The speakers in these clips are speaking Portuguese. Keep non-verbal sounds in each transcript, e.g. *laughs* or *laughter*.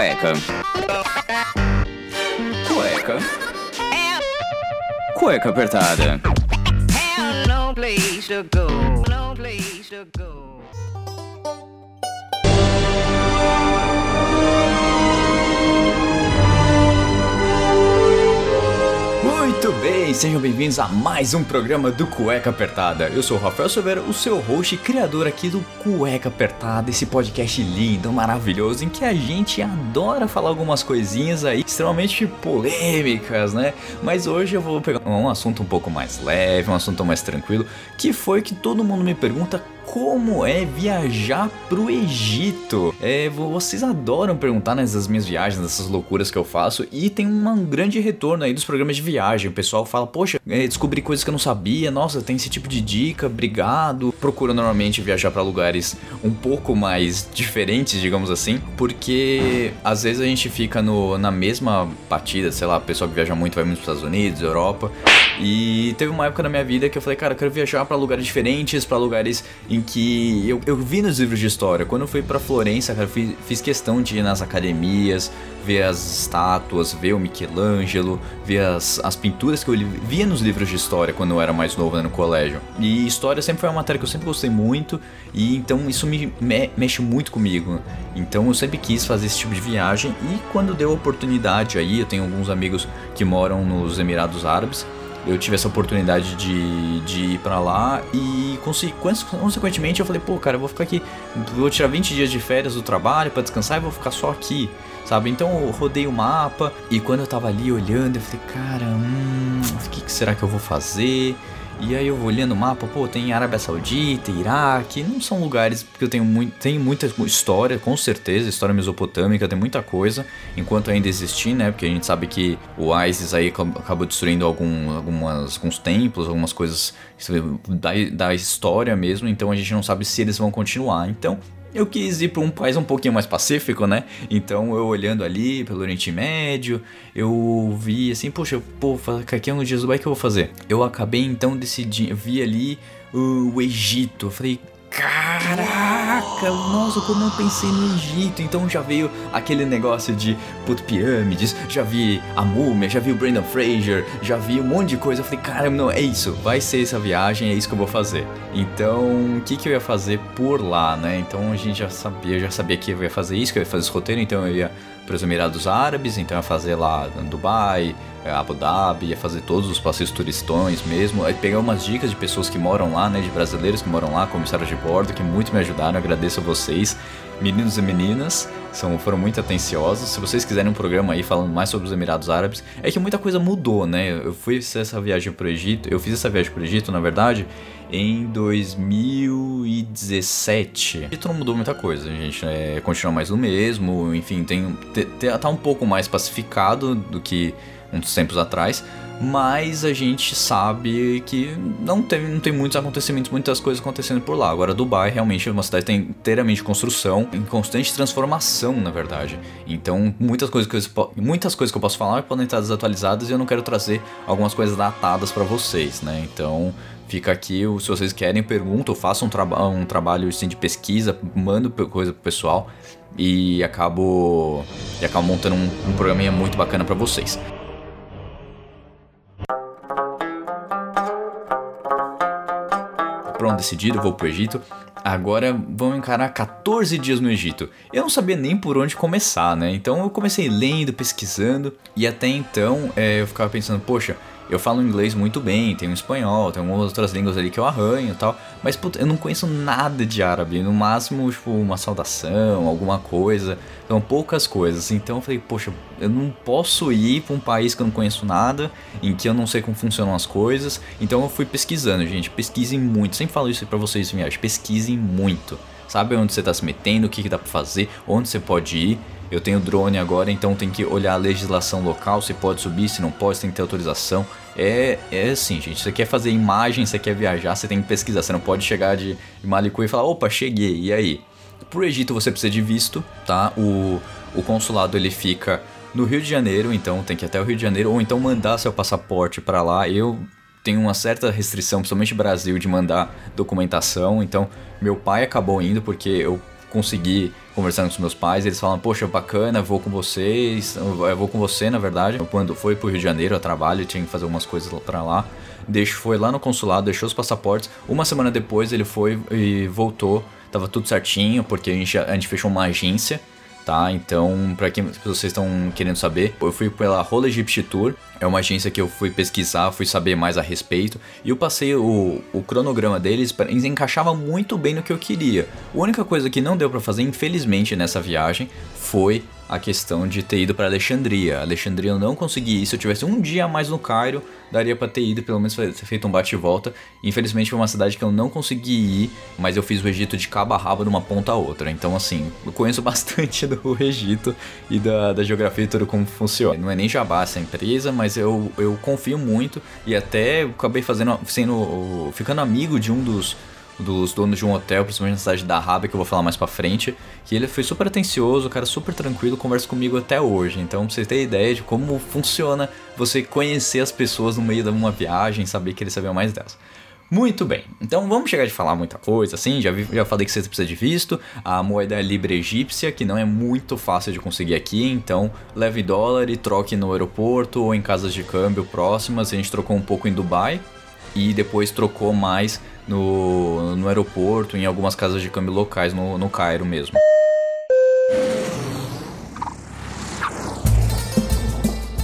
Cueca. Cueca. Cueca apertada. Muito bem, sejam bem-vindos a mais um programa do Cueca Apertada. Eu sou o Rafael Silveira, o seu host e criador aqui do Cueca Apertada, esse podcast lindo, maravilhoso, em que a gente adora falar algumas coisinhas aí extremamente polêmicas, né? Mas hoje eu vou pegar um assunto um pouco mais leve, um assunto mais tranquilo, que foi que todo mundo me pergunta como é viajar pro Egito. É, vocês adoram perguntar nessas minhas viagens, nessas loucuras que eu faço, e tem um grande retorno aí dos programas de viagem. O pessoal fala, poxa, é, descobri coisas que eu não sabia, nossa, tem esse tipo de dica, obrigado. Procuro normalmente viajar para lugares um pouco mais diferentes, digamos assim, porque às vezes a gente fica no, na mesma batida, sei lá, o pessoal que viaja muito vai muito pros Estados Unidos, Europa, e teve uma época na minha vida que eu falei, cara, eu quero viajar para lugares diferentes, para lugares em que eu, eu vi nos livros de história. Quando eu fui para Florença, cara, fiz, fiz questão de ir nas academias, ver as estátuas, ver o Michelangelo, ver as, as pinturas que eu via nos livros de história quando eu era mais novo né, no colégio. E história sempre foi uma matéria que eu sempre gostei muito, e então isso me, me mexe muito comigo. Então eu sempre quis fazer esse tipo de viagem, e quando deu a oportunidade aí, eu tenho alguns amigos que moram nos Emirados Árabes eu tive essa oportunidade de, de ir para lá e consequentemente eu falei, pô, cara, eu vou ficar aqui, vou tirar 20 dias de férias do trabalho para descansar e vou ficar só aqui, sabe? Então eu rodei o mapa e quando eu tava ali olhando, eu falei, cara, hum, o que, que será que eu vou fazer? E aí eu vou olhando o mapa, pô, tem Arábia Saudita, Iraque, não são lugares que eu tenho muito, tem muita história, com certeza, história mesopotâmica, tem muita coisa, enquanto ainda existir, né? Porque a gente sabe que o ISIS aí acabou destruindo algum, algumas, alguns templos, algumas coisas da, da história mesmo, então a gente não sabe se eles vão continuar. Então, eu quis ir para um país um pouquinho mais pacífico, né? Então eu olhando ali pelo Oriente Médio, eu vi assim, poxa, pô, aqui é um dia do que eu vou fazer? Eu acabei então decidindo, vi ali uh, o Egito. Eu falei, Caraca, nossa, como eu pensei no Egito. Então já veio aquele negócio de puto pirâmides, já vi a múmia, já vi o Brandon Fraser, já vi um monte de coisa. Eu falei, cara, não, é isso, vai ser essa viagem, é isso que eu vou fazer. Então, o que, que eu ia fazer por lá, né? Então a gente já sabia, já sabia que eu ia fazer isso, que eu ia fazer esse roteiro, então eu ia para os Emirados Árabes, então ia fazer lá Dubai, é, Abu Dhabi, ia fazer todos os passeios turistões mesmo, aí pegar umas dicas de pessoas que moram lá, né, de brasileiros que moram lá, comissários de bordo, que muito me ajudaram, agradeço a vocês, meninos e meninas, são, foram muito atenciosos. Se vocês quiserem um programa aí falando mais sobre os Emirados Árabes, é que muita coisa mudou, né? Eu fui essa viagem para o Egito, eu fiz essa viagem para o Egito, na verdade, em 2017. O Egito não mudou muita coisa, gente. É, continua mais o mesmo, enfim, tem, tá um pouco mais pacificado do que uns tempos atrás, mas a gente sabe que não tem, não tem muitos acontecimentos, muitas coisas acontecendo por lá. Agora, Dubai realmente é uma cidade que inteiramente construção, em constante transformação, na verdade. Então, muitas coisas que eu, muitas coisas que eu posso falar podem estar desatualizadas e eu não quero trazer algumas coisas datadas para vocês, né? Então, fica aqui, se vocês querem, perguntam, façam um, traba um trabalho assim, de pesquisa, mando coisa pro pessoal e acabo, e acabo montando um, um programinha muito bacana para vocês. Decidido, vou pro Egito. Agora vamos encarar 14 dias no Egito. Eu não sabia nem por onde começar, né? Então eu comecei lendo, pesquisando, e até então é, eu ficava pensando, poxa, eu falo inglês muito bem, tenho espanhol, tenho algumas outras línguas ali que eu arranho e tal. Mas, puta, eu não conheço nada de árabe. No máximo, tipo, uma saudação, alguma coisa. São poucas coisas. Então eu falei, poxa, eu não posso ir para um país que eu não conheço nada, em que eu não sei como funcionam as coisas. Então eu fui pesquisando, gente. Pesquisem muito. Sempre falo isso para vocês em viagem. Pesquisem muito. Sabe onde você está se metendo, o que, que dá para fazer, onde você pode ir. Eu tenho drone agora, então tem que olhar a legislação local, se pode subir, se não pode, tem que ter autorização. É, é assim, gente. Você quer fazer imagem, você quer viajar, você tem que pesquisar. Você não pode chegar de, Malicu e falar, opa, cheguei, e aí? Pro Egito você precisa de visto, tá? O, o consulado ele fica no Rio de Janeiro, então tem que ir até o Rio de Janeiro, ou então mandar seu passaporte para lá. Eu tenho uma certa restrição, principalmente no Brasil, de mandar documentação, então meu pai acabou indo porque eu consegui conversando com os meus pais, eles falam, poxa, bacana, vou com vocês, eu vou com você, na verdade. Quando foi pro Rio de Janeiro a trabalho, tinha que fazer algumas coisas para lá. Deixo, foi lá no consulado, deixou os passaportes. Uma semana depois ele foi e voltou, tava tudo certinho, porque a gente, a gente fechou uma agência tá? Então, para quem vocês estão querendo saber, eu fui pela Rola Egypt Tour, é uma agência que eu fui pesquisar, fui saber mais a respeito, e eu passei o, o cronograma deles, eles encaixava muito bem no que eu queria. A única coisa que não deu para fazer, infelizmente, nessa viagem, foi a questão de ter ido para Alexandria. Alexandria eu não consegui ir. Se eu tivesse um dia a mais no Cairo, daria para ter ido, pelo menos ter feito um bate e volta. Infelizmente foi uma cidade que eu não consegui ir, mas eu fiz o Egito de cabo a rabo de uma ponta a outra. Então, assim, eu conheço *laughs* bastante do Egito e da, da geografia e tudo como funciona. Não é nem jabá essa empresa, mas eu, eu confio muito e até acabei fazendo, sendo, ficando amigo de um dos dos donos de um hotel, principalmente na cidade da Arábia, que eu vou falar mais pra frente. Que ele foi super atencioso, cara super tranquilo, conversa comigo até hoje. Então, pra você ter ideia de como funciona você conhecer as pessoas no meio de uma viagem, saber que eles sabiam mais delas. Muito bem, então vamos chegar de falar muita coisa, assim, já, vi, já falei que você precisa de visto, a moeda é Libra egípcia, que não é muito fácil de conseguir aqui, então leve dólar e troque no aeroporto ou em casas de câmbio próximas, a gente trocou um pouco em Dubai e depois trocou mais no, no aeroporto, em algumas casas de câmbio locais no, no Cairo mesmo.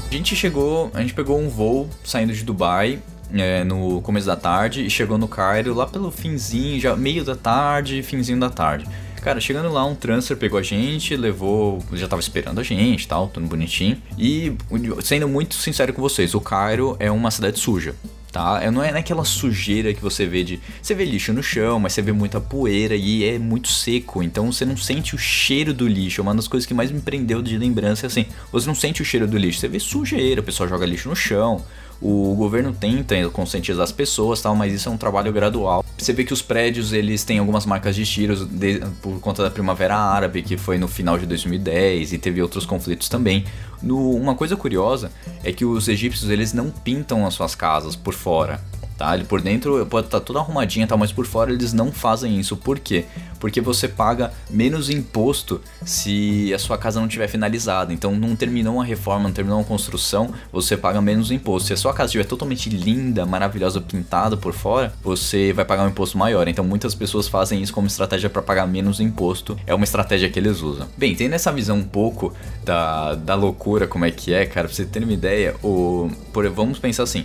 A gente chegou, a gente pegou um voo saindo de Dubai é, no começo da tarde e chegou no Cairo lá pelo finzinho, já meio da tarde, finzinho da tarde. Cara, chegando lá, um transfer pegou a gente, levou. Já tava esperando a gente tal, tudo bonitinho. E, sendo muito sincero com vocês, o Cairo é uma cidade suja tá? É, não é naquela sujeira que você vê de. Você vê lixo no chão, mas você vê muita poeira e é muito seco. Então você não sente o cheiro do lixo. É uma das coisas que mais me prendeu de lembrança é assim: você não sente o cheiro do lixo, você vê sujeira, o pessoal joga lixo no chão. O governo tenta conscientizar as pessoas, tal, mas isso é um trabalho gradual. Você vê que os prédios eles têm algumas marcas de tiros de, por conta da Primavera Árabe, que foi no final de 2010 e teve outros conflitos também. No, uma coisa curiosa é que os egípcios eles não pintam as suas casas por fora tá? Ele por dentro pode estar tá toda arrumadinha, tá? mas por fora eles não fazem isso. Por quê? Porque você paga menos imposto se a sua casa não tiver finalizada. Então não terminou uma reforma, não terminou uma construção, você paga menos imposto. Se a sua casa estiver totalmente linda, maravilhosa, pintada por fora, você vai pagar um imposto maior. Então muitas pessoas fazem isso como estratégia para pagar menos imposto. É uma estratégia que eles usam. Bem, tendo essa visão um pouco da, da loucura, como é que é, cara, pra você ter uma ideia, o, por, vamos pensar assim: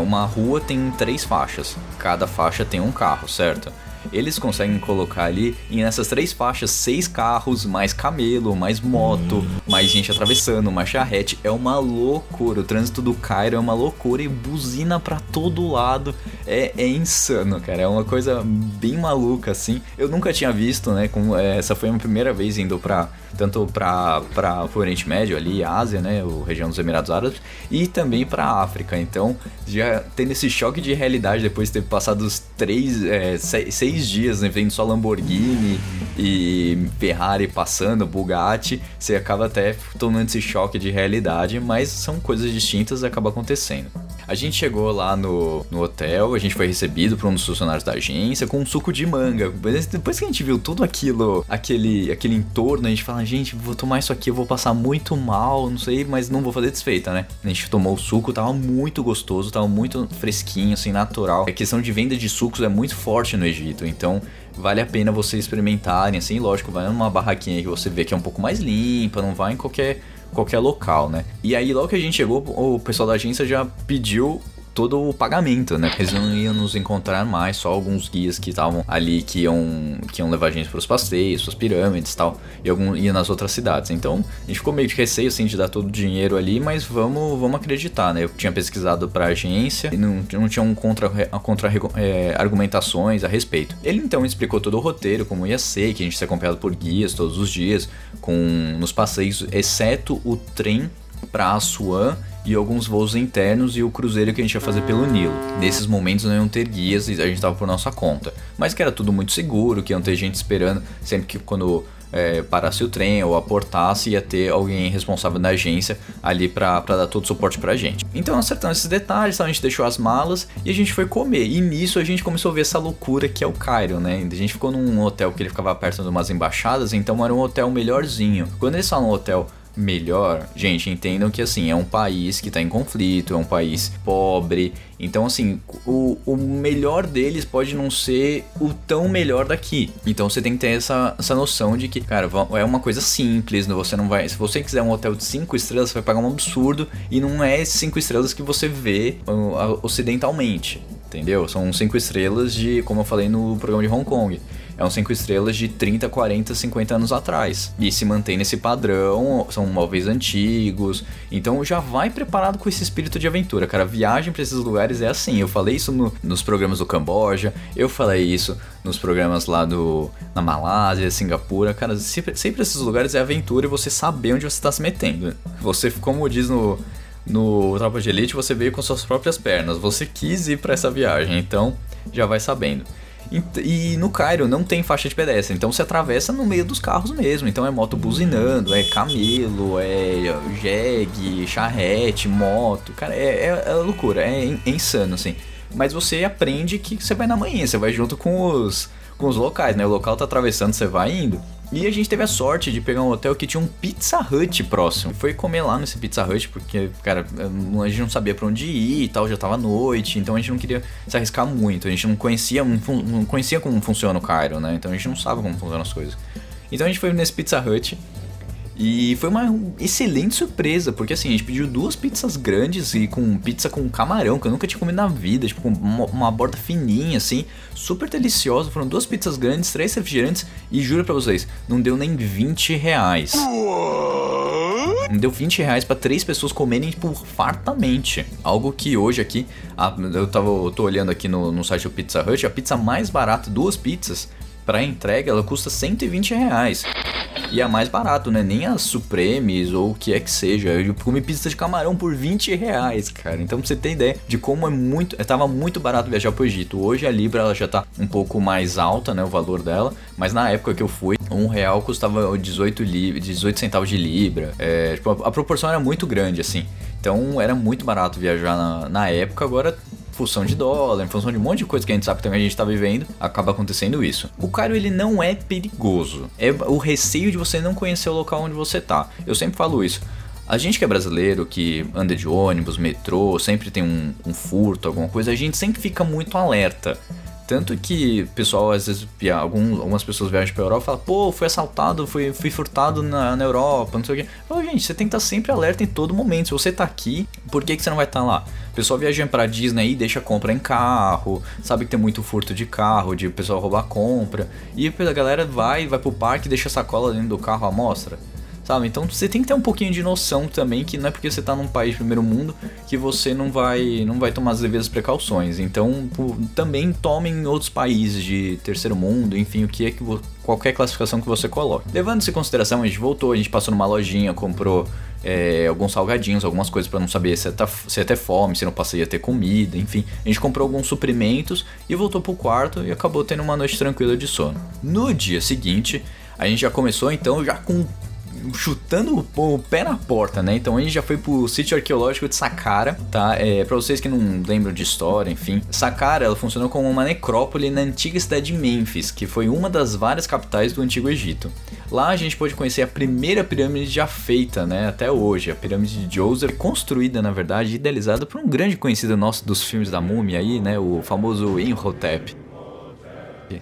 uma rua tem três faixas, cada faixa tem um carro, certo? Eles conseguem colocar ali e nessas três faixas seis carros, mais camelo, mais moto, mais gente atravessando, mais charrete. É uma loucura. O trânsito do Cairo é uma loucura e buzina para todo lado. É, é insano, cara. É uma coisa bem maluca assim. Eu nunca tinha visto, né? Como, é, essa foi a minha primeira vez indo pra tanto para o Oriente Médio ali, Ásia, né, o região dos Emirados Árabes, e também para a África. Então, já tendo esse choque de realidade depois de ter passado os três, é, seis, seis, dias né, vendo só Lamborghini e Ferrari passando, Bugatti, você acaba até tomando esse choque de realidade, mas são coisas distintas e acaba acontecendo. A gente chegou lá no, no hotel, a gente foi recebido por um dos funcionários da agência com um suco de manga. Depois que a gente viu tudo aquilo, aquele, aquele entorno, a gente fala, gente, vou tomar isso aqui, eu vou passar muito mal, não sei, mas não vou fazer desfeita, né? A gente tomou o suco, tava muito gostoso, tava muito fresquinho, assim, natural. A questão de venda de sucos é muito forte no Egito, então vale a pena vocês experimentarem, assim, lógico, vai numa barraquinha que você vê que é um pouco mais limpa, não vai em qualquer qualquer local, né? E aí, logo que a gente chegou, o pessoal da agência já pediu todo o pagamento, né? Eles não iam nos encontrar mais, só alguns guias que estavam ali que iam, que iam levar a gente para os passeios, para as pirâmides e tal, e ia nas outras cidades. Então, a gente ficou meio de receio assim de dar todo o dinheiro ali, mas vamos, vamos acreditar, né? Eu tinha pesquisado para a agência e não, não tinha um contra, contra é, argumentações a respeito. Ele então explicou todo o roteiro, como ia ser, que a gente ia ser acompanhado por guias todos os dias, com nos passeios, exceto o trem para Assuan e alguns voos internos e o cruzeiro que a gente ia fazer pelo Nilo. Nesses momentos não iam ter guias e a gente estava por nossa conta. Mas que era tudo muito seguro, que iam ter gente esperando. Sempre que quando é, parasse o trem ou aportasse, ia ter alguém responsável da agência ali para dar todo o suporte pra gente. Então acertamos esses detalhes, a gente deixou as malas e a gente foi comer. E nisso a gente começou a ver essa loucura que é o Cairo, né? A gente ficou num hotel que ele ficava perto de umas embaixadas, então era um hotel melhorzinho. Quando eles falam hotel melhor, gente, entendam que assim, é um país que tá em conflito, é um país pobre. Então, assim, o, o melhor deles pode não ser o tão melhor daqui. Então você tem que ter essa, essa noção de que, cara, é uma coisa simples, você não vai. Se você quiser um hotel de 5 estrelas, você vai pagar um absurdo. E não é 5 estrelas que você vê ocidentalmente. Entendeu? São 5 estrelas de, como eu falei no programa de Hong Kong é um 5 estrelas de 30, 40, 50 anos atrás. E se mantém nesse padrão, são móveis antigos. Então já vai preparado com esse espírito de aventura, cara. Viagem para esses lugares é assim. Eu falei isso no, nos programas do Camboja, eu falei isso nos programas lá do na Malásia, Singapura. Cara, sempre, sempre esses lugares é aventura e você saber onde você está se metendo. Você, como diz no no Tropa de Elite, você veio com suas próprias pernas. Você quis ir para essa viagem, então já vai sabendo. E no Cairo não tem faixa de pedestre, então você atravessa no meio dos carros mesmo. Então é moto buzinando, é camelo, é jegue, charrete, moto. Cara, é, é, é loucura, é, é, insano assim. Mas você aprende que você vai na manhã, você vai junto com os, com os locais, né? O local tá atravessando, você vai indo. E a gente teve a sorte de pegar um hotel que tinha um Pizza Hut próximo. Foi comer lá nesse Pizza Hut, porque, cara, a gente não sabia pra onde ir e tal, já tava noite, então a gente não queria se arriscar muito. A gente não conhecia, não conhecia como funciona o Cairo, né? Então a gente não sabe como funcionam as coisas. Então a gente foi nesse Pizza Hut e foi uma excelente surpresa, porque assim, a gente pediu duas pizzas grandes e com pizza com camarão, que eu nunca tinha comido na vida, tipo, uma, uma borda fininha, assim, super deliciosa. Foram duas pizzas grandes, três refrigerantes e juro pra vocês, não deu nem 20 reais. Não deu 20 reais pra três pessoas comerem, tipo, fartamente. Algo que hoje aqui, a, eu, tava, eu tô olhando aqui no, no site do Pizza Hut, a pizza mais barata, duas pizzas, para entrega, ela custa 120 reais. E é mais barato, né? Nem as Supremes ou o que é que seja. Eu comi pizza de camarão por 20 reais, cara. Então pra você ter ideia de como é muito. Tava muito barato viajar pro Egito. Hoje a Libra ela já tá um pouco mais alta, né? O valor dela. Mas na época que eu fui, um real custava 18, li 18 centavos de Libra. É, tipo, a, proporção era muito grande, assim. Então era muito barato viajar na, na época. Agora função de dólar, em função de um monte de coisa que a gente sabe que também a gente tá vivendo, acaba acontecendo isso. O Cairo ele não é perigoso. É o receio de você não conhecer o local onde você tá. Eu sempre falo isso. A gente que é brasileiro, que anda de ônibus, metrô, sempre tem um, um furto, alguma coisa, a gente sempre fica muito alerta. Tanto que pessoal, às vezes, algum, algumas pessoas viajam pra Europa e falam, pô, fui assaltado, fui, fui furtado na, na Europa, não sei o quê. Gente, você tem que estar sempre alerta em todo momento. Se você tá aqui, por que, que você não vai estar tá lá? Pessoal viajando pra Disney e deixa compra em carro, sabe que tem muito furto de carro, de pessoal roubar compra. E a galera vai, vai pro parque e deixa a sacola dentro do carro à mostra sabe? Então você tem que ter um pouquinho de noção também que não é porque você tá num país de primeiro mundo que você não vai não vai tomar as devidas precauções. Então, também tome em outros países de terceiro mundo, enfim, o que é que qualquer classificação que você coloque. Levando isso em consideração, a gente voltou, a gente passou numa lojinha, comprou é, alguns salgadinhos, algumas coisas para não saber se ia, tá, se ia ter fome, se não passei ia ter comida, enfim. A gente comprou alguns suprimentos e voltou pro quarto e acabou tendo uma noite tranquila de sono. No dia seguinte, a gente já começou então já com chutando o pé na porta, né? Então a gente já foi pro sítio arqueológico de Saqqara, tá? É, pra vocês que não lembram de história, enfim. Saqqara, ela funcionou como uma necrópole na antiga cidade de Mênfis, que foi uma das várias capitais do Antigo Egito. Lá a gente pôde conhecer a primeira pirâmide já feita, né? Até hoje, a pirâmide de Djoser, construída, na verdade, idealizada por um grande conhecido nosso dos filmes da múmia aí, né? O famoso Imhotep.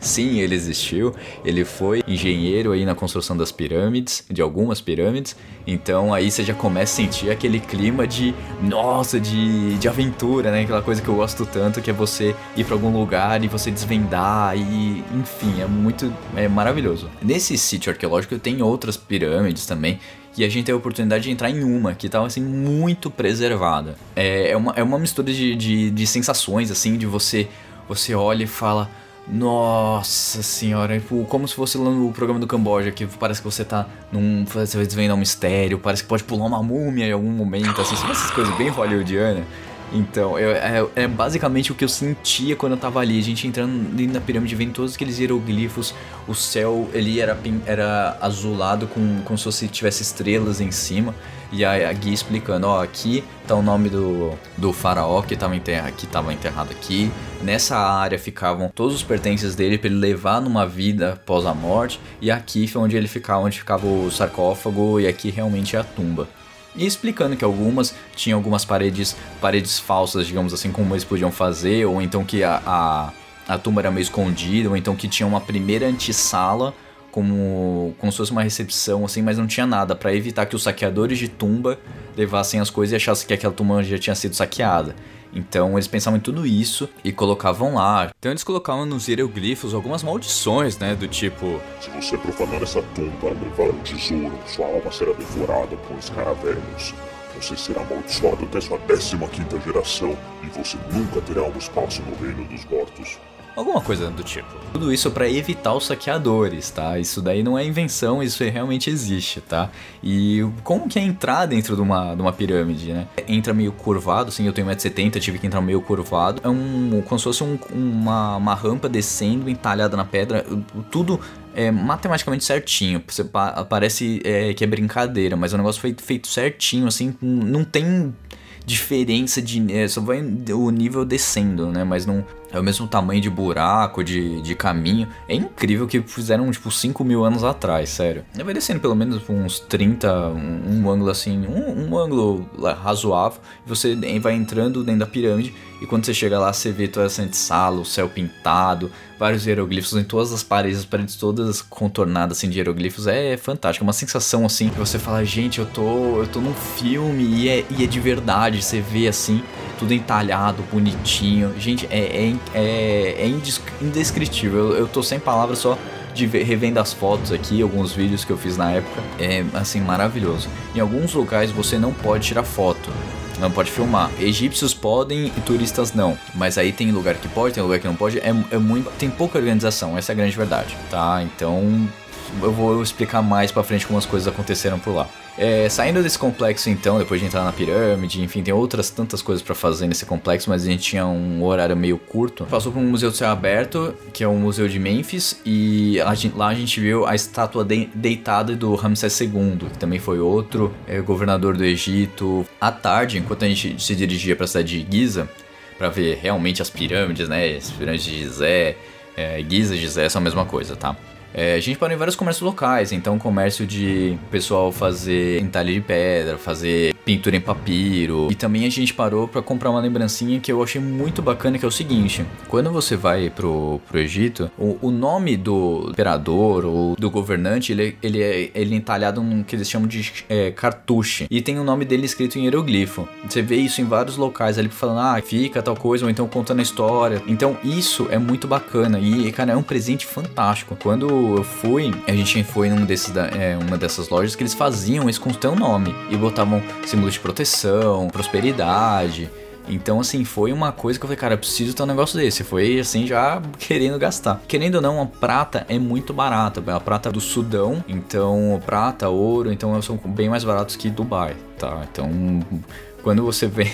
Sim, ele existiu. Ele foi engenheiro aí na construção das pirâmides, de algumas pirâmides. Então aí você já começa a sentir aquele clima de, nossa, de, de aventura, né? Aquela coisa que eu gosto tanto, que é você ir para algum lugar e você desvendar e, enfim, é muito, é maravilhoso. Nesse sítio arqueológico tem outras pirâmides também. E a gente teve a oportunidade de entrar em uma que estava assim muito preservada. É, é, uma, é uma mistura de, de, de sensações, assim, de você, você olha e fala nossa senhora, tipo, como se fosse lá no programa do Camboja, que parece que você tá num. Você vai desvendar um mistério, parece que pode pular uma múmia em algum momento, assim, essas coisas bem hollywoodianas. Então, eu, é, é, basicamente o que eu sentia quando eu tava ali. A gente entrando ali na pirâmide, vendo todos aqueles hieroglifos. O céu, ele era, era azulado com, como se fosse tivesse estrelas em cima. E a, a guia explicando, ó, aqui tá o nome do, do faraó que estava enterra, que tava enterrado aqui. Nessa área ficavam todos os pertences dele para ele levar numa vida após a morte. E aqui foi onde ele ficava, onde ficava o sarcófago e aqui realmente é a tumba. E explicando que algumas tinham algumas paredes, paredes falsas, digamos assim, como eles podiam fazer, ou então que a, a, a tumba era meio escondida, ou então que tinha uma primeira antessala como, como se fosse uma recepção, assim, mas não tinha nada, para evitar que os saqueadores de tumba levassem as coisas e achassem que aquela tumba já tinha sido saqueada. Então eles pensavam em tudo isso e colocavam lá. Então eles colocavam nos hieroglifos algumas maldições, né? Do tipo: Se você profanar essa tumba, levar um tesouro, sua alma será devorada por escaravelhos. Você será amaldiçoado até sua 15 quinta geração e você nunca terá um espaço no reino dos mortos. Alguma coisa do tipo. Tudo isso para evitar os saqueadores, tá? Isso daí não é invenção, isso realmente existe, tá? E como que é entrar dentro de uma, de uma pirâmide, né? Entra meio curvado, assim, eu tenho 1,70m, tive que entrar meio curvado. É um. como se fosse um, uma, uma rampa descendo, entalhada na pedra. Tudo é matematicamente certinho. Você parece é, que é brincadeira, mas o negócio foi feito certinho, assim, não tem diferença de. É, só vai o nível descendo, né? Mas não é o mesmo tamanho de buraco, de, de caminho. É incrível que fizeram, tipo, 5 mil anos atrás, sério. Vai descendo pelo menos uns 30, um, um ângulo assim, um, um ângulo razoável. Você vai entrando dentro da pirâmide. E quando você chega lá, você vê toda essa sala, o céu pintado, vários hieroglifos em todas as paredes, as paredes todas contornadas assim de hieroglifos. É fantástico, é uma sensação assim que você fala, gente, eu tô, eu tô num filme e é, e é de verdade. Você vê assim, tudo entalhado, bonitinho. Gente, é, é é, é indescritível. Eu, eu tô sem palavras só de ver, revendo as fotos aqui, alguns vídeos que eu fiz na época. É assim, maravilhoso. Em alguns locais você não pode tirar foto. Não pode filmar. Egípcios podem e turistas não. Mas aí tem lugar que pode, tem lugar que não pode. É, é muito. Tem pouca organização, essa é a grande verdade. Tá? Então eu vou explicar mais pra frente como as coisas aconteceram por lá. É, saindo desse complexo então, depois de entrar na pirâmide, enfim, tem outras tantas coisas para fazer nesse complexo, mas a gente tinha um horário meio curto. Passou por um museu de céu aberto, que é o museu de Memphis, e a gente, lá a gente viu a estátua de, deitada do Ramsés II, que também foi outro é, governador do Egito. À tarde, enquanto a gente se dirigia para a cidade de Giza, para ver realmente as pirâmides, né, as pirâmides de Gizé, é, Giza e Gizé são a mesma coisa, tá? É, a gente parou em vários comércios locais, então comércio de pessoal fazer entalhe de pedra, fazer pintura em papiro. E também a gente parou para comprar uma lembrancinha que eu achei muito bacana, que é o seguinte: quando você vai pro, pro Egito, o, o nome do imperador ou do governante, ele, ele, é, ele é entalhado num que eles chamam de é, cartuche. E tem o nome dele escrito em hieroglifo. Você vê isso em vários locais ali falando, ah, fica tal coisa, ou então contando a história. Então isso é muito bacana. E, cara, é um presente fantástico. Quando eu fui, a gente foi num desses, é, uma dessas lojas que eles faziam isso com o teu nome e botavam símbolos de proteção, prosperidade. Então, assim, foi uma coisa que eu falei, cara, eu preciso ter um negócio desse. Foi, assim, já *laughs* querendo gastar. Querendo ou não, a prata é muito barata. A prata do Sudão, então, prata, ouro, então são bem mais baratos que Dubai, tá? Então, quando você *laughs* vê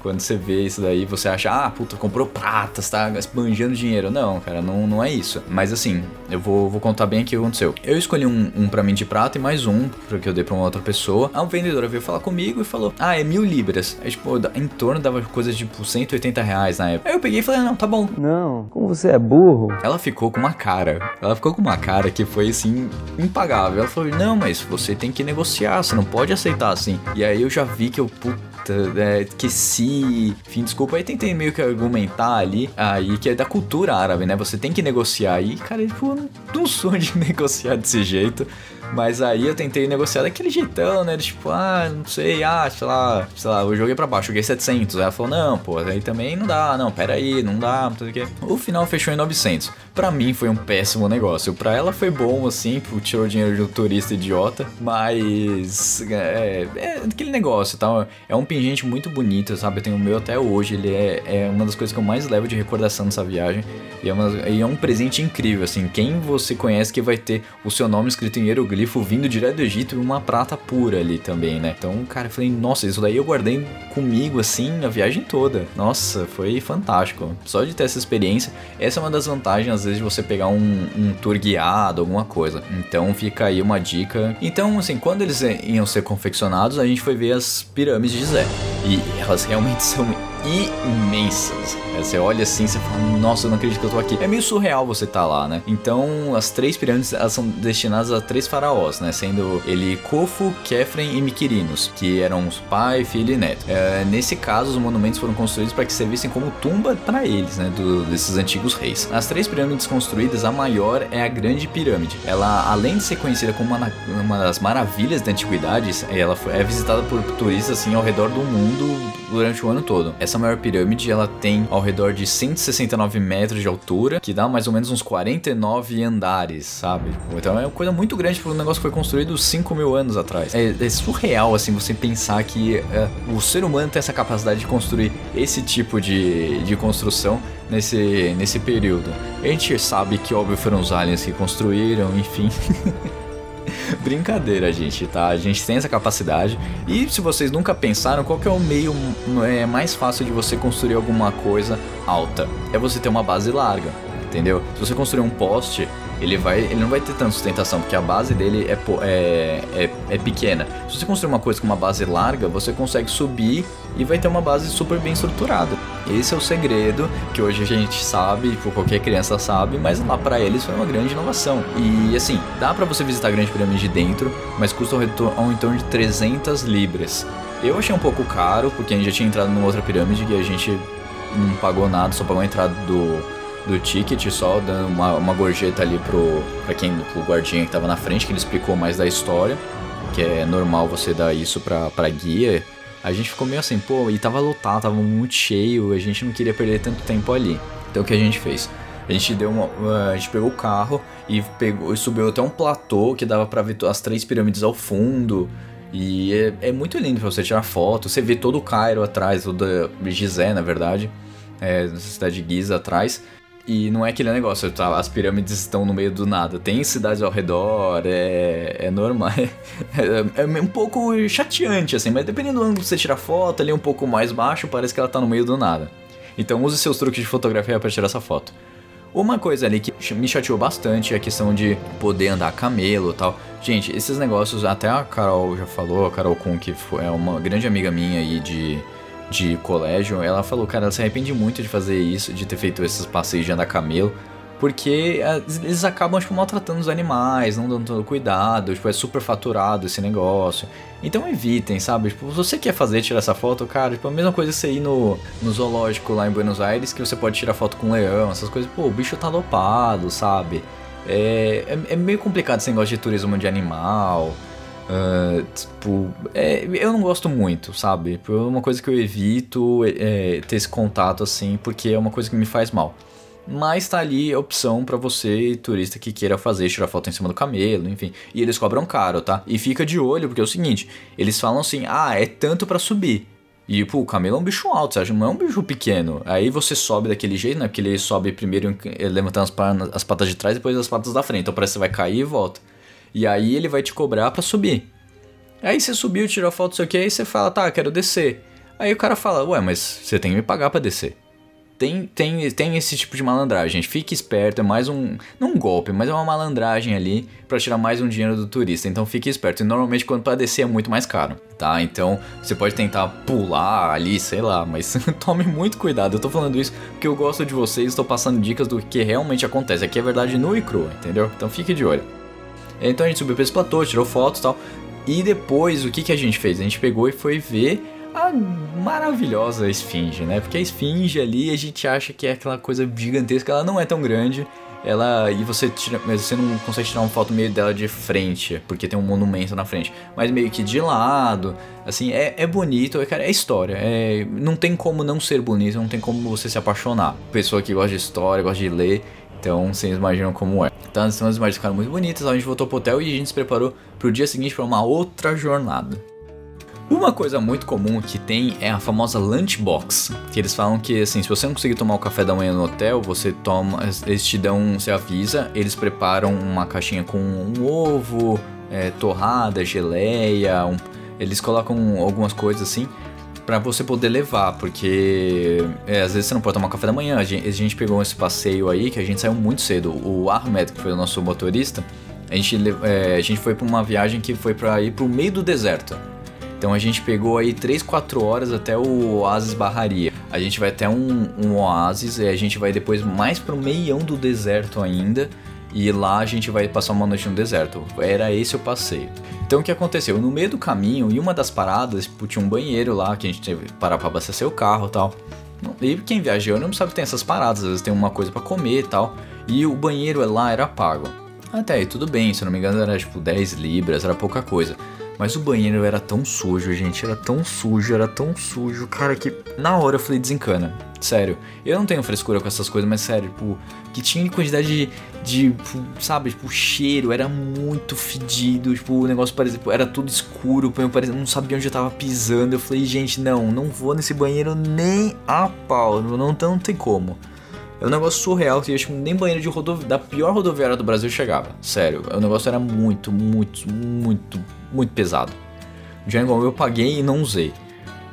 quando você vê isso daí, você acha, ah, puta, comprou pratas, tá esbanjando dinheiro. Não, cara, não, não é isso. Mas assim, eu vou, vou contar bem o que aconteceu. Eu escolhi um, um pra mim de prata e mais um, porque eu dei pra uma outra pessoa. A vendedora veio falar comigo e falou, ah, é mil libras. Aí, tipo, em torno dava coisa de tipo 180 reais na época. Aí eu peguei e falei, não, tá bom. Não, como você é burro. Ela ficou com uma cara. Ela ficou com uma cara que foi assim, impagável. Ela falou, não, mas você tem que negociar, você não pode aceitar assim. E aí eu já vi que eu, puta é, que se. Enfim, desculpa, aí tentei meio que argumentar ali, aí que é da cultura árabe, né? Você tem que negociar. E, cara, tipo, não sou de *laughs* negociar desse jeito. Mas aí eu tentei negociar daquele jeitão, né? Tipo, ah, não sei, ah, sei lá, sei lá, eu joguei pra baixo, joguei 700. Aí ela falou, não, pô, aí também não dá, não, pera aí, não dá, não sei o quê. O final fechou em 900. Pra mim foi um péssimo negócio. Pra ela foi bom, assim, tirou dinheiro de um turista idiota, mas é, é aquele negócio, tá? É um pingente muito bonito, sabe? Eu tenho o meu até hoje, ele é, é uma das coisas que eu mais levo de recordação dessa viagem. E é, uma, e é um presente incrível, assim. Quem você conhece que vai ter o seu nome escrito em hieroglifo vindo direto do Egito e uma prata pura ali também, né? Então, cara, eu falei, nossa, isso daí eu guardei comigo, assim, a viagem toda. Nossa, foi fantástico. Só de ter essa experiência, essa é uma das vantagens, às vezes, de você pegar um, um tour guiado, alguma coisa. Então, fica aí uma dica. Então, assim, quando eles iam ser confeccionados, a gente foi ver as pirâmides de Gizé. E elas realmente *laughs* são imensas. Você olha assim, você fala, nossa, eu não acredito que eu tô aqui. É meio surreal você tá lá, né? Então, as três pirâmides, elas são destinadas a três faraós, né? Sendo ele Khufu, Kefren e Miquirinos, que eram pai, filho e neto. É, nesse caso, os monumentos foram construídos para que servissem como tumba para eles, né? Do, desses antigos reis. As três pirâmides construídas, a maior é a Grande Pirâmide. Ela, além de ser conhecida como uma, uma das maravilhas da antiguidade, ela é visitada por turistas assim ao redor do mundo durante o ano todo. Essa maior pirâmide, ela tem ao redor de 169 metros de altura, que dá mais ou menos uns 49 andares, sabe? Então é uma coisa muito grande para um negócio que foi construído 5 mil anos atrás. É, é surreal, assim, você pensar que é, o ser humano tem essa capacidade de construir esse tipo de, de construção nesse, nesse período. A gente sabe que, óbvio, foram os aliens que construíram, enfim. *laughs* *laughs* Brincadeira, gente, tá? A gente tem essa capacidade. E se vocês nunca pensaram, qual que é o meio é, mais fácil de você construir alguma coisa alta? É você ter uma base larga, entendeu? Se você construir um poste, ele, vai, ele não vai ter tanta sustentação, porque a base dele é, é, é, é pequena. Se você construir uma coisa com uma base larga, você consegue subir e vai ter uma base super bem estruturada. Esse é o segredo que hoje a gente sabe, qualquer criança sabe, mas lá para eles foi uma grande inovação. E assim, dá para você visitar a Grande Pirâmide de dentro, mas custa um, em torno de 300 libras. Eu achei um pouco caro, porque a gente já tinha entrado numa outra pirâmide e a gente não pagou nada, só pagou a entrada do, do ticket, só dando uma, uma gorjeta ali pro, pra quem, pro guardinha que tava na frente, que ele explicou mais da história, que é normal você dar isso pra, pra guia a gente ficou meio assim, pô, e tava lotado, tava muito cheio, a gente não queria perder tanto tempo ali. Então o que a gente fez? A gente deu uma, a gente pegou o carro e pegou e subiu até um platô que dava para ver as três pirâmides ao fundo. E é, é, muito lindo pra você tirar foto. Você vê todo o Cairo atrás, toda Gizé, na verdade, é, cidade de Giza atrás. E não é aquele negócio, tá, as pirâmides estão no meio do nada. Tem cidades ao redor, é, é normal. *laughs* É, é, um pouco chateante, assim, mas dependendo do ângulo que você tira foto, ali um pouco mais baixo, parece que ela tá no meio do nada. Então use seus truques de fotografia para tirar essa foto. Uma coisa ali que me chateou bastante é a questão de poder andar camelo e tal. Gente, esses negócios, até a Carol já falou, a Carol Kun, que é uma grande amiga minha aí de de colégio, ela falou, cara, ela se arrepende muito de fazer isso, de ter feito esses passeios de andar camelo, porque eh, eles acabam, tipo, maltratando os animais, não dando todo cuidado, tipo, é super faturado esse negócio. Então evitem, sabe? Tipo, se você quer fazer, tirar essa foto, cara, tipo, a mesma coisa você ir no, no zoológico lá em Buenos Aires, que você pode tirar foto com um leão, essas coisas, pô, o bicho tá lopado, sabe? É, é, é meio complicado esse negócio de turismo de animal. Uh, tipo, é, eu não gosto muito, sabe? É uma coisa que eu evito é, ter esse contato assim, porque é uma coisa que me faz mal. Mas tá ali a opção para você, turista que queira fazer, tirar foto em cima do camelo, enfim. E eles cobram caro, tá? E fica de olho, porque é o seguinte: eles falam assim, ah, é tanto para subir. E, pô, o camelo é um bicho alto, sabe? Não é um bicho pequeno. Aí você sobe daquele jeito, né? Porque ele sobe primeiro levantando as, as patas de trás, depois as patas da frente. Então parece que você vai cair e volta. E aí ele vai te cobrar para subir. Aí você subiu, tirou foto, sei o que, aí você fala, tá, quero descer. Aí o cara fala, ué, mas você tem que me pagar para descer. Tem, tem, tem esse tipo de malandragem. Fique esperto, é mais um. Não um golpe, mas é uma malandragem ali para tirar mais um dinheiro do turista. Então fique esperto. E normalmente quando para descer é muito mais caro, tá? Então você pode tentar pular ali, sei lá, mas *laughs* tome muito cuidado. Eu tô falando isso porque eu gosto de vocês, estou passando dicas do que realmente acontece. Aqui é verdade nua e crua, entendeu? Então fique de olho. Então a gente subiu pra esse platô, tirou fotos e tal. E depois, o que, que a gente fez? A gente pegou e foi ver a maravilhosa esfinge, né? Porque a esfinge ali a gente acha que é aquela coisa gigantesca, ela não é tão grande. Ela e você tira, mas você não consegue tirar uma foto meio dela de frente, porque tem um monumento na frente, mas meio que de lado, assim, é, é bonito, é, cara, é história, é, não tem como não ser bonito, não tem como você se apaixonar. Pessoa que gosta de história, gosta de ler, então vocês imaginam como é. Então as imagens ficaram muito bonitas, a gente voltou pro hotel e a gente se preparou pro dia seguinte para uma outra jornada. Uma coisa muito comum que tem é a famosa lunchbox, que eles falam que assim, se você não conseguir tomar o café da manhã no hotel, você toma, eles te dão, você avisa, eles preparam uma caixinha com um ovo, é, torrada, geleia, um, eles colocam algumas coisas assim para você poder levar, porque é, às vezes você não pode tomar café da manhã. A gente, a gente, pegou esse passeio aí que a gente saiu muito cedo. O Ahmed, que foi o nosso motorista, a gente, é, a gente foi para uma viagem que foi para ir para o meio do deserto. Então a gente pegou aí 3, 4 horas até o Oasis Barraria. A gente vai até um, um oásis e a gente vai depois mais pro meião do deserto ainda. E lá a gente vai passar uma noite no deserto. Era esse o passeio. Então o que aconteceu? No meio do caminho, em uma das paradas, tipo, tinha um banheiro lá que a gente teve que parar pra abastecer o carro e tal. E quem viajou não sabe que tem essas paradas, às vezes tem uma coisa para comer e tal. E o banheiro lá era pago. Até aí tudo bem, se eu não me engano era tipo 10 libras, era pouca coisa. Mas o banheiro era tão sujo, gente. Era tão sujo, era tão sujo, cara, que na hora eu falei, desencana. Sério. Eu não tenho frescura com essas coisas, mas sério, tipo, que tinha quantidade de, de tipo, sabe, tipo, cheiro, era muito fedido. Tipo, o negócio parecia, tipo, era tudo escuro, eu parecia, não sabia onde eu tava pisando. Eu falei, gente, não, não vou nesse banheiro nem a pau. Não, não, não tem como. É um negócio surreal que acho que nem banheiro de rodovia, da pior rodoviária do Brasil chegava. Sério, o negócio era muito, muito, muito, muito pesado. Django eu paguei e não usei.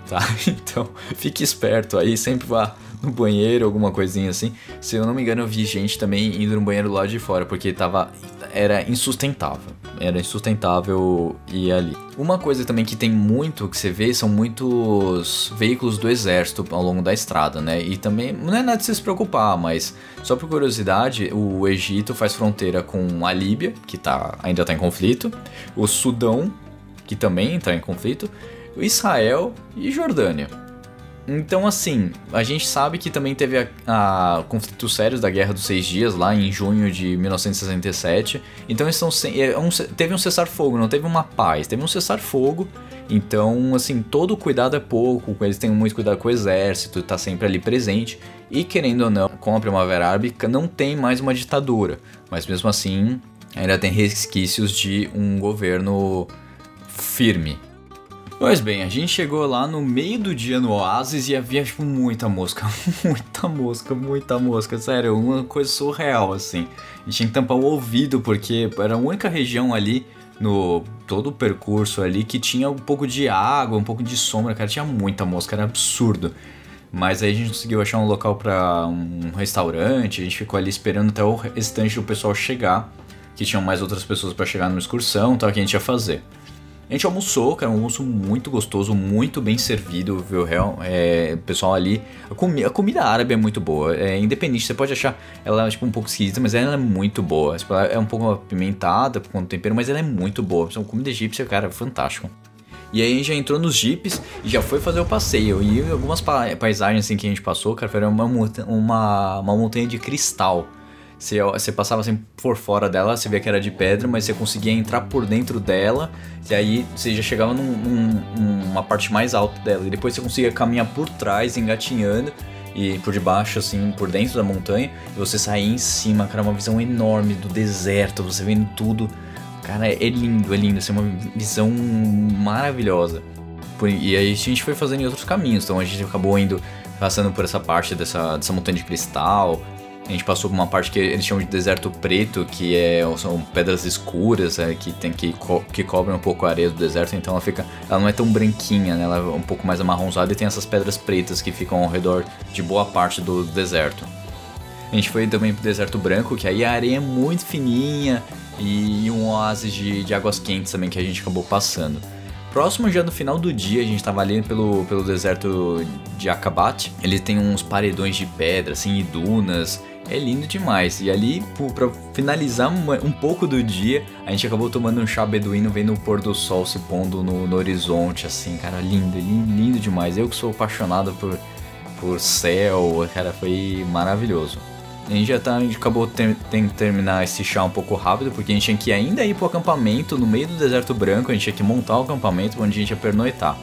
Tá? *laughs* Então, fique esperto aí, sempre vá *laughs* no banheiro, alguma coisinha assim. Se eu não me engano, eu vi gente também indo no banheiro lá de fora, porque tava era insustentável. Era insustentável ir ali. Uma coisa também que tem muito que você vê são muitos veículos do exército ao longo da estrada, né? E também não é nada de se preocupar, mas só por curiosidade, o Egito faz fronteira com a Líbia, que tá, ainda está em conflito, o Sudão, que também está em conflito, Israel e Jordânia. Então, assim, a gente sabe que também teve a, a conflitos sérios da Guerra dos Seis Dias, lá em junho de 1967. Então, estão é um, teve um cessar-fogo, não teve uma paz, teve um cessar-fogo. Então, assim, todo cuidado é pouco, eles têm muito cuidado com o exército, tá sempre ali presente. E, querendo ou não, com a Primavera Árabe não tem mais uma ditadura. Mas, mesmo assim, ainda tem resquícios de um governo firme. Pois bem, a gente chegou lá no meio do dia no Oasis e havia tipo, muita mosca, *laughs* muita mosca, muita mosca, sério, uma coisa surreal assim. A gente tinha que tampar o ouvido porque era a única região ali no todo o percurso ali que tinha um pouco de água, um pouco de sombra, cara, tinha muita mosca, era absurdo. Mas aí a gente conseguiu achar um local para um restaurante, a gente ficou ali esperando até o restante do pessoal chegar, que tinham mais outras pessoas para chegar numa excursão, tal que a gente ia fazer. A gente almoçou, era um almoço muito gostoso, muito bem servido, viu? Real, é, pessoal ali. A, comi a, comida árabe é muito boa. É independente, você pode achar ela tipo, um pouco esquisita, mas ela é muito boa. Tipo, ela é um pouco apimentada com o tempero, mas ela é muito boa. Então, comida egípcia, cara, é fantástico. E aí a gente já entrou nos jipes e já foi fazer o passeio. E algumas pa paisagens assim que a gente passou, cara, foi uma, uma, uma montanha de cristal. Você, você passava assim por fora dela, você via que era de pedra, mas você conseguia entrar por dentro dela, e aí você já chegava num, num, numa parte mais alta dela, e depois você conseguia caminhar por trás, engatinhando, e por debaixo, assim, por dentro da montanha, e você saía em cima, cara, uma visão enorme do deserto, você vendo tudo. Cara, é lindo, é lindo, assim, uma visão maravilhosa. E aí a gente foi fazendo em outros caminhos, então a gente acabou indo passando por essa parte dessa, dessa montanha de cristal, a gente passou por uma parte que eles chamam de deserto preto, que é, são pedras escuras, é, que tem que, co que cobrem um pouco a areia do deserto, então ela fica. Ela não é tão branquinha, né? Ela é um pouco mais amarronzada e tem essas pedras pretas que ficam ao redor de boa parte do deserto. A gente foi também pro deserto branco, que aí a areia é muito fininha e um oásis de, de águas quentes também que a gente acabou passando. Próximo já no final do dia, a gente tava ali pelo, pelo deserto de Akabat. Ele tem uns paredões de pedra, assim, e dunas. É lindo demais. E ali, para finalizar um pouco do dia, a gente acabou tomando um chá beduíno vendo o pôr do sol se pondo no, no horizonte, assim, cara, lindo, lindo, lindo demais. Eu que sou apaixonado por, por céu, cara, foi maravilhoso. A gente já tá, a gente acabou ter, tendo que terminar esse chá um pouco rápido, porque a gente tinha que ainda ir pro acampamento no meio do deserto branco, a gente tinha que montar o acampamento onde a gente ia pernoitar.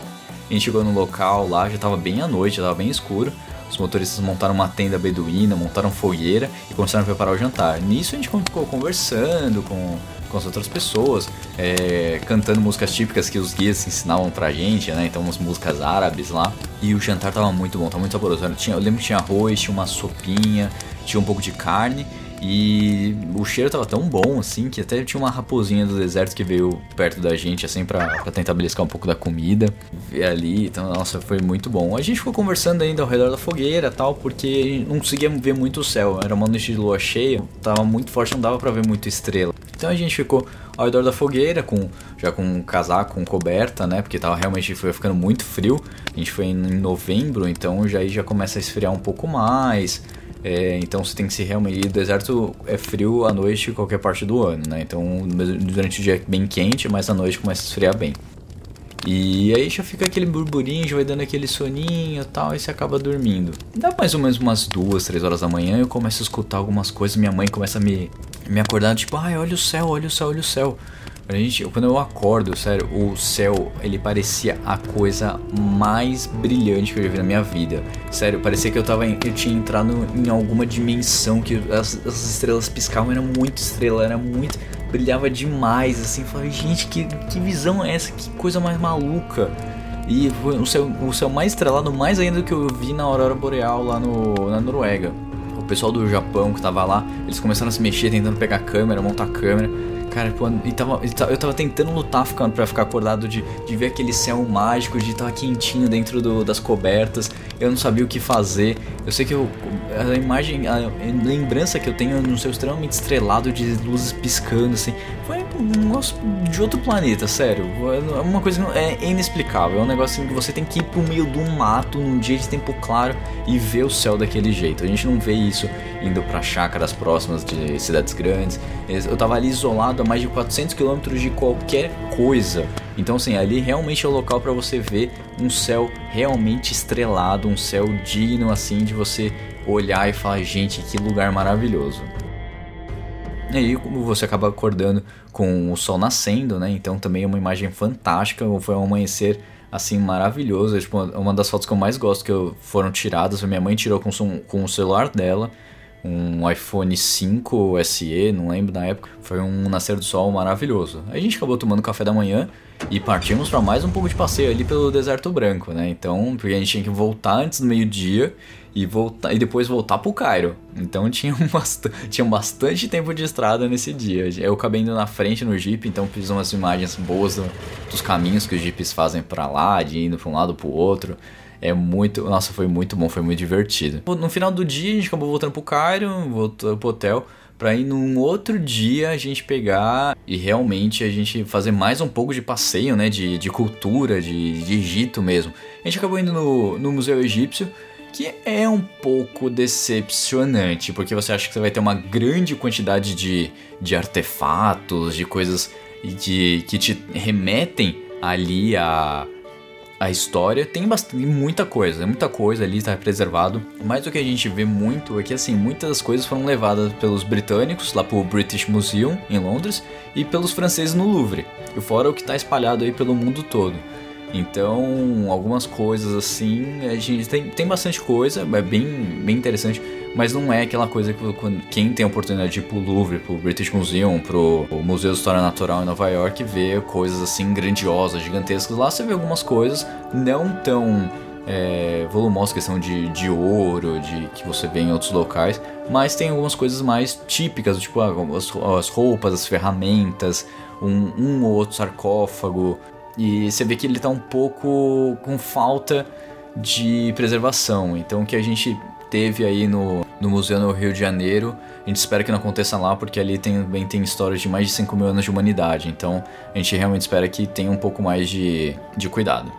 A gente chegou no local lá, já tava bem à noite, já tava bem escuro. Os motoristas montaram uma tenda beduína, montaram fogueira e começaram a preparar o jantar. Nisso a gente ficou conversando com, com as outras pessoas, é, cantando músicas típicas que os guias ensinavam pra gente, né? Então umas músicas árabes lá. E o jantar tava muito bom, tava muito saboroso. Tinha, eu lembro que tinha arroz, tinha uma sopinha, tinha um pouco de carne. E o cheiro tava tão bom assim que até tinha uma raposinha do deserto que veio perto da gente assim pra, pra tentar beliscar um pouco da comida. Ver ali, então nossa, foi muito bom. A gente ficou conversando ainda ao redor da fogueira tal, porque não conseguia ver muito o céu. Era uma noite de lua cheia, tava muito forte, não dava para ver muito estrela. Então a gente ficou ao redor da fogueira, com já com um casaco, com coberta, né? Porque tava realmente foi ficando muito frio. A gente foi em novembro, então já aí já começa a esfriar um pouco mais. É, então você tem que se realmente. O deserto é frio à noite qualquer parte do ano, né? Então durante o dia é bem quente, mas à noite começa a esfriar bem. E aí já fica aquele burburinho, já vai dando aquele soninho e tal, e você acaba dormindo. Dá mais ou menos umas duas, três horas da manhã, eu começo a escutar algumas coisas, minha mãe começa a me, me acordar, tipo, ai, olha o céu, olha o céu, olha o céu. A gente, quando eu acordo, sério, o céu, ele parecia a coisa mais brilhante que eu já vi na minha vida. Sério, parecia que eu tava eu tinha entrado em alguma dimensão que as, as estrelas piscavam, era muito estrela, era muito brilhava demais, assim, falei, gente, que, que visão é essa? Que coisa mais maluca. E foi o céu, o céu mais estrelado, mais ainda do que eu vi na aurora boreal lá no, na Noruega. O pessoal do Japão que tava lá, eles começaram a se mexer, tentando pegar a câmera, montar a câmera. Cara, pô, e tava, eu tava tentando lutar ficando, pra ficar acordado de, de ver aquele céu mágico, de estar quentinho dentro do, das cobertas. Eu não sabia o que fazer. Eu sei que eu, a imagem, a lembrança que eu tenho no céu extremamente estrelado, de luzes piscando, assim. Foi um negócio de outro planeta, sério. É uma coisa é inexplicável. É um negócio assim que você tem que ir pro meio do mato num dia de tempo claro e ver o céu daquele jeito. A gente não vê isso indo para chácaras próximas de cidades grandes. Eu tava ali isolado a mais de 400 quilômetros de qualquer coisa. Então, assim, ali realmente é o local para você ver um céu realmente estrelado, um céu digno, assim, de você olhar e falar: gente, que lugar maravilhoso. E aí você acaba acordando com o sol nascendo, né? Então também é uma imagem fantástica. Foi um amanhecer assim maravilhoso. É, tipo, uma das fotos que eu mais gosto que foram tiradas, minha mãe tirou com, com o celular dela um iPhone 5 SE, não lembro na época. Foi um nascer do sol maravilhoso. Aí a gente acabou tomando café da manhã e partimos para mais um pouco de passeio ali pelo deserto branco, né? Então, porque a gente tinha que voltar antes do meio-dia e voltar e depois voltar pro Cairo. Então *laughs* tinha, bast tinha bastante tempo de estrada nesse dia. Eu acabei indo na frente no Jeep, então fiz umas imagens boas do, dos caminhos que os Jeeps fazem para lá, de indo para um lado pro outro. É muito. Nossa, foi muito bom, foi muito divertido. No final do dia, a gente acabou voltando pro Cairo, voltou pro hotel. Pra ir num outro dia a gente pegar e realmente a gente fazer mais um pouco de passeio, né? De, de cultura, de, de Egito mesmo. A gente acabou indo no, no Museu Egípcio, que é um pouco decepcionante, porque você acha que você vai ter uma grande quantidade de, de artefatos, de coisas de, que te remetem ali a a história tem bastante, muita coisa, muita coisa ali está preservado. Mas o que a gente vê muito é que assim, muitas coisas foram levadas pelos britânicos lá pro British Museum em Londres e pelos franceses no Louvre. E fora o que está espalhado aí pelo mundo todo. Então, algumas coisas assim, a gente tem, tem bastante coisa, é bem, bem interessante, mas não é aquela coisa que quem tem a oportunidade de ir pro Louvre, pro British Museum, pro Museu de História Natural em Nova York, ver coisas assim grandiosas, gigantescas. Lá você vê algumas coisas não tão é, volumosas, questão de, de ouro, de que você vê em outros locais, mas tem algumas coisas mais típicas, tipo ah, as, as roupas, as ferramentas, um, um ou outro sarcófago, e você vê que ele está um pouco com falta de preservação. Então o que a gente teve aí no, no Museu no Rio de Janeiro, a gente espera que não aconteça lá, porque ali também tem histórias de mais de 5 mil anos de humanidade. Então a gente realmente espera que tenha um pouco mais de, de cuidado.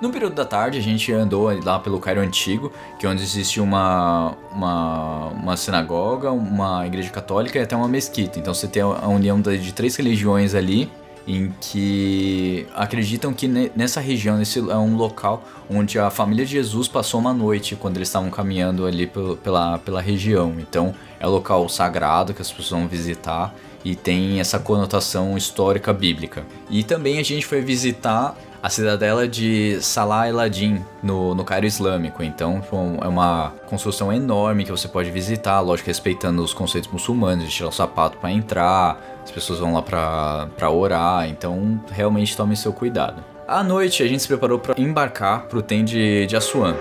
No período da tarde, a gente andou lá pelo Cairo Antigo, que é onde existe uma, uma, uma sinagoga, uma igreja católica e até uma mesquita. Então você tem a união de três religiões ali em que acreditam que nessa região, nesse é um local onde a família de Jesus passou uma noite quando eles estavam caminhando ali pela, pela região. Então é um local sagrado que as pessoas vão visitar e tem essa conotação histórica bíblica. E também a gente foi visitar a cidadela de Salah el-Adin, no, no Cairo Islâmico. Então é uma construção enorme que você pode visitar, lógico, respeitando os conceitos muçulmanos, de tirar o sapato para entrar, as pessoas vão lá para orar, então realmente tome seu cuidado. À noite a gente se preparou para embarcar para o trem de, de Assuan.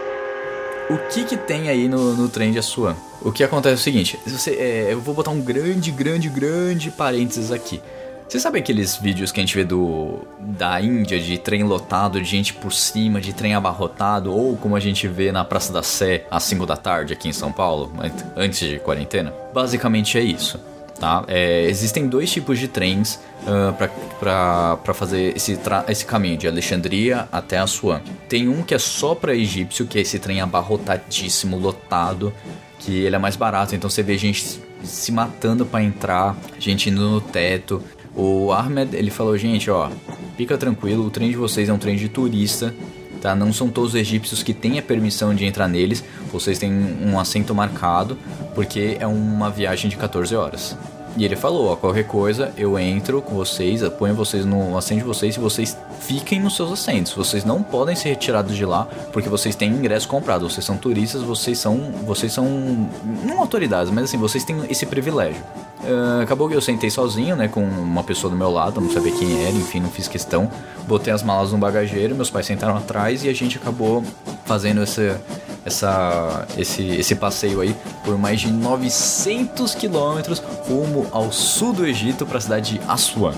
O que que tem aí no, no trem de Assuan? O que acontece é o seguinte, você, é, eu vou botar um grande, grande, grande parênteses aqui. Você sabe aqueles vídeos que a gente vê do da Índia de trem lotado, de gente por cima, de trem abarrotado, ou como a gente vê na Praça da Sé às 5 da tarde aqui em São Paulo, antes de quarentena? Basicamente é isso. Tá? É, existem dois tipos de trens uh, para fazer esse, esse caminho de Alexandria até Assuan. Tem um que é só para egípcio, que é esse trem abarrotadíssimo, lotado, que ele é mais barato, então você vê gente se matando para entrar, gente indo no teto. O Ahmed, ele falou, gente, ó, fica tranquilo, o trem de vocês é um trem de turista, tá? Não são todos os egípcios que têm a permissão de entrar neles, vocês têm um assento marcado, porque é uma viagem de 14 horas. E ele falou, ó, qualquer coisa, eu entro com vocês, ponho vocês no assento de vocês e vocês fiquem nos seus assentos. Vocês não podem ser retirados de lá porque vocês têm ingresso comprado. Vocês são turistas, vocês são, vocês são não autoridades, mas assim, vocês têm esse privilégio. Uh, acabou que eu sentei sozinho, né, com uma pessoa do meu lado, não sabia quem era, enfim, não fiz questão. Botei as malas no bagageiro, meus pais sentaram atrás e a gente acabou fazendo essa essa, esse, esse passeio aí por mais de 900 quilômetros rumo ao sul do Egito para a cidade de Aswan.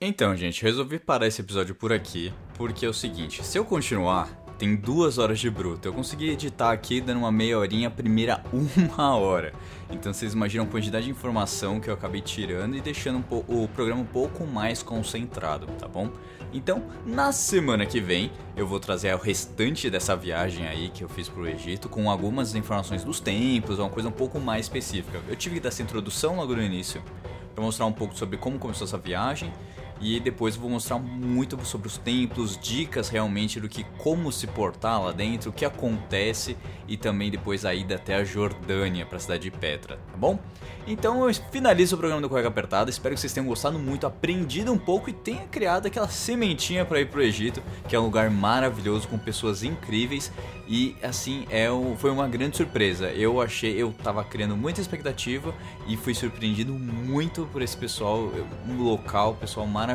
Então, gente, resolvi parar esse episódio por aqui, porque é o seguinte, se eu continuar, tem duas horas de bruto. Eu consegui editar aqui dando uma meia horinha, a primeira *laughs* uma hora. Então vocês imaginam a quantidade de informação que eu acabei tirando e deixando um o programa um pouco mais concentrado, tá bom? Então, na semana que vem, eu vou trazer o restante dessa viagem aí que eu fiz pro Egito com algumas informações dos templos, uma coisa um pouco mais específica. Eu tive que dar essa introdução logo no início para mostrar um pouco sobre como começou essa viagem e depois vou mostrar muito sobre os templos, dicas realmente do que como se portar lá dentro, o que acontece e também depois a ida até a Jordânia, para a cidade de Petra, tá bom? Então eu finalizo o programa do Cueca Apertada, espero que vocês tenham gostado muito, aprendido um pouco e tenha criado aquela sementinha para ir pro Egito, que é um lugar maravilhoso com pessoas incríveis e assim é o, foi uma grande surpresa. Eu achei, eu tava criando muita expectativa e fui surpreendido muito por esse pessoal, um local, pessoal maravilhoso,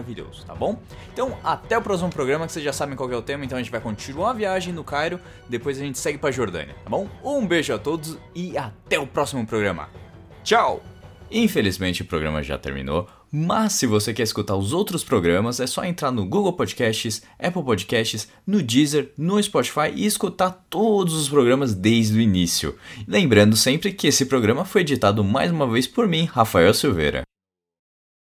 tá bom? Então até o próximo programa, que vocês já sabem qual é o tema, então a gente vai continuar a viagem no Cairo, depois a gente segue para Jordânia, tá bom? Um beijo a todos e até o próximo programa. Tchau! Infelizmente o programa já terminou, mas se você quer escutar os outros programas, é só entrar no Google Podcasts, Apple Podcasts, no Deezer, no Spotify e escutar todos os programas desde o início. Lembrando sempre que esse programa foi editado mais uma vez por mim, Rafael Silveira.